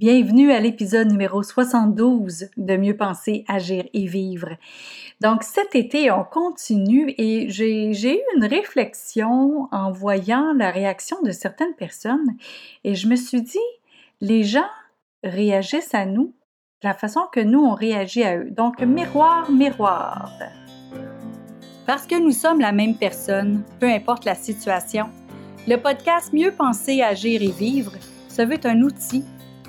Bienvenue à l'épisode numéro 72 de Mieux penser, agir et vivre. Donc cet été, on continue et j'ai eu une réflexion en voyant la réaction de certaines personnes et je me suis dit, les gens réagissent à nous de la façon que nous, on réagit à eux. Donc miroir, miroir. Parce que nous sommes la même personne, peu importe la situation, le podcast Mieux penser, agir et vivre se veut un outil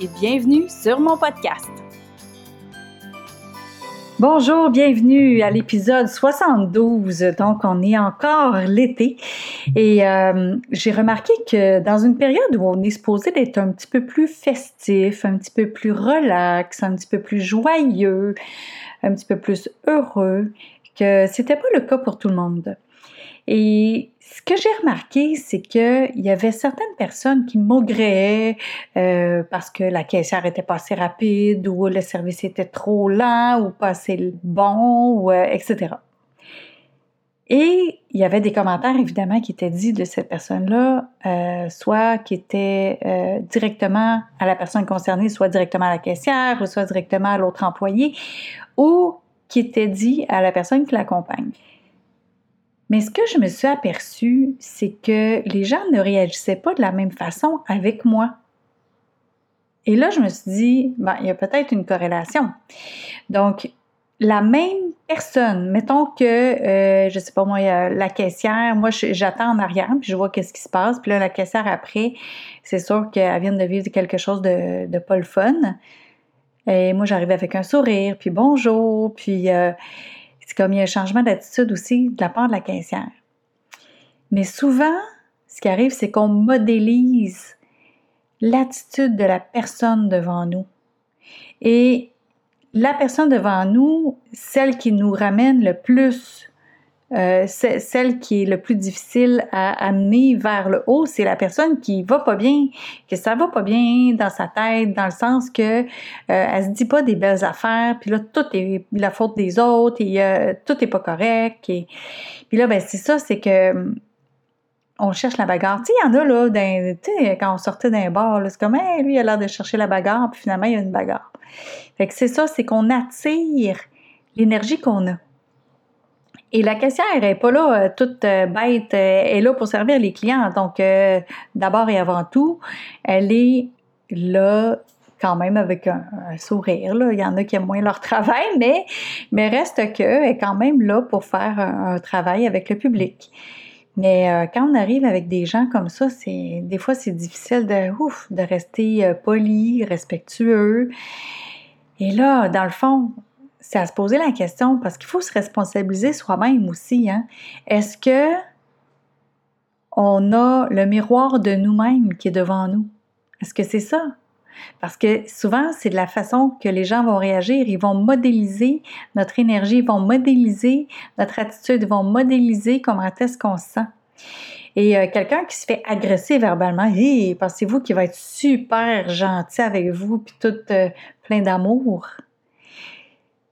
et bienvenue sur mon podcast. Bonjour, bienvenue à l'épisode 72. Donc, on est encore l'été et euh, j'ai remarqué que dans une période où on est supposé d'être un petit peu plus festif, un petit peu plus relax, un petit peu plus joyeux, un petit peu plus heureux, que c'était pas le cas pour tout le monde. Et ce que j'ai remarqué, c'est qu'il y avait certaines personnes qui maugréaient euh, parce que la caissière était pas assez rapide ou le service était trop lent ou pas assez bon, ou, euh, etc. Et il y avait des commentaires évidemment qui étaient dits de cette personne-là, euh, soit qui étaient directement à la personne concernée, soit directement à la caissière, ou soit directement à l'autre employé, ou qui étaient dits à la personne qui l'accompagne. Mais ce que je me suis aperçue, c'est que les gens ne réagissaient pas de la même façon avec moi. Et là, je me suis dit, ben, il y a peut-être une corrélation. Donc, la même personne, mettons que, euh, je sais pas moi, la caissière, moi j'attends en arrière, puis je vois qu'est-ce qui se passe, puis là, la caissière après, c'est sûr qu'elle vient de vivre quelque chose de, de pas le fun. Et moi, j'arrive avec un sourire, puis bonjour, puis euh, c'est comme il y a un changement d'attitude aussi de la part de la caissière. Mais souvent, ce qui arrive, c'est qu'on modélise l'attitude de la personne devant nous. Et la personne devant nous, celle qui nous ramène le plus euh, celle qui est le plus difficile à amener vers le haut, c'est la personne qui va pas bien, que ça va pas bien dans sa tête, dans le sens que euh, elle se dit pas des belles affaires, puis là tout est la faute des autres et euh, tout est pas correct. Et puis là ben c'est ça, c'est que on cherche la bagarre. Tu sais, il y en a là, quand on sortait d'un bar, c'est comme hey, lui il a l'air de chercher la bagarre, puis finalement il y a une bagarre. Fait que c'est ça, c'est qu'on attire l'énergie qu'on a. Et la caissière n'est pas là euh, toute euh, bête, euh, elle est là pour servir les clients. Donc, d'abord et avant tout, elle est là quand même avec un, sourire. Il y en a qui aiment moins leur travail, mais, mais reste qu'elle est quand même là pour faire un, travail avec le public. Mais quand on arrive avec des gens comme ça, c'est des fois c'est difficile de, ouf, de rester poli, respectueux. Et là, dans le fond, c'est à se poser la question parce qu'il faut se responsabiliser soi-même aussi. Hein. Est-ce que on a le miroir de nous-mêmes qui est devant nous? Est-ce que c'est ça? Parce que souvent, c'est de la façon que les gens vont réagir. Ils vont modéliser notre énergie, ils vont modéliser notre attitude, ils vont modéliser comment est-ce qu'on se sent. Et euh, quelqu'un qui se fait agresser verbalement, hey, pensez-vous qu'il va être super gentil avec vous, puis tout euh, plein d'amour?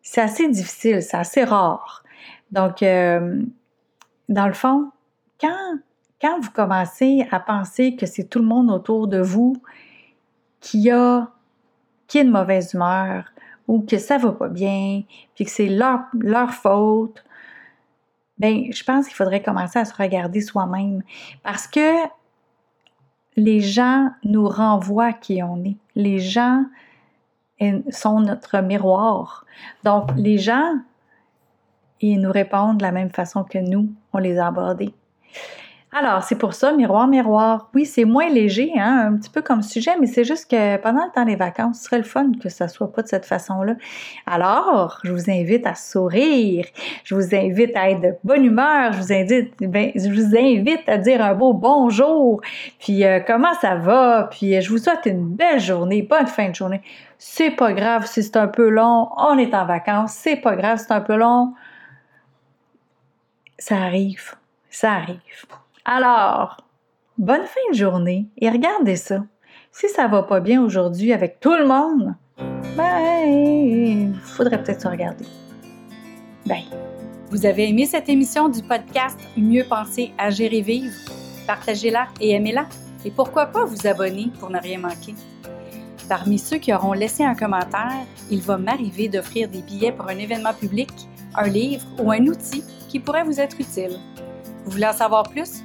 C'est assez difficile, c'est assez rare. Donc, euh, dans le fond, quand, quand vous commencez à penser que c'est tout le monde autour de vous qui a qui de mauvaise humeur ou que ça va pas bien, puis que c'est leur, leur faute, ben je pense qu'il faudrait commencer à se regarder soi-même parce que les gens nous renvoient qui on est. Les gens sont notre miroir. Donc, les gens, ils nous répondent de la même façon que nous, on les a abordés. Alors, c'est pour ça, miroir, miroir. Oui, c'est moins léger, hein, un petit peu comme sujet, mais c'est juste que pendant le temps des vacances, ce serait le fun que ça soit pas de cette façon-là. Alors, je vous invite à sourire, je vous invite à être de bonne humeur, je vous invite, ben, à dire un beau bonjour, puis euh, comment ça va, puis je vous souhaite une belle journée, bonne fin de journée. C'est pas grave si c'est un peu long, on est en vacances, c'est pas grave si c'est un peu long. Ça arrive, ça arrive. Alors, bonne fin de journée et regardez ça. Si ça va pas bien aujourd'hui avec tout le monde, ben, il faudrait peut-être se regarder. Bye. Vous avez aimé cette émission du podcast Mieux penser, agir et vivre? Partagez-la et aimez-la. Et pourquoi pas vous abonner pour ne rien manquer? Parmi ceux qui auront laissé un commentaire, il va m'arriver d'offrir des billets pour un événement public, un livre ou un outil qui pourrait vous être utile. Vous voulez en savoir plus?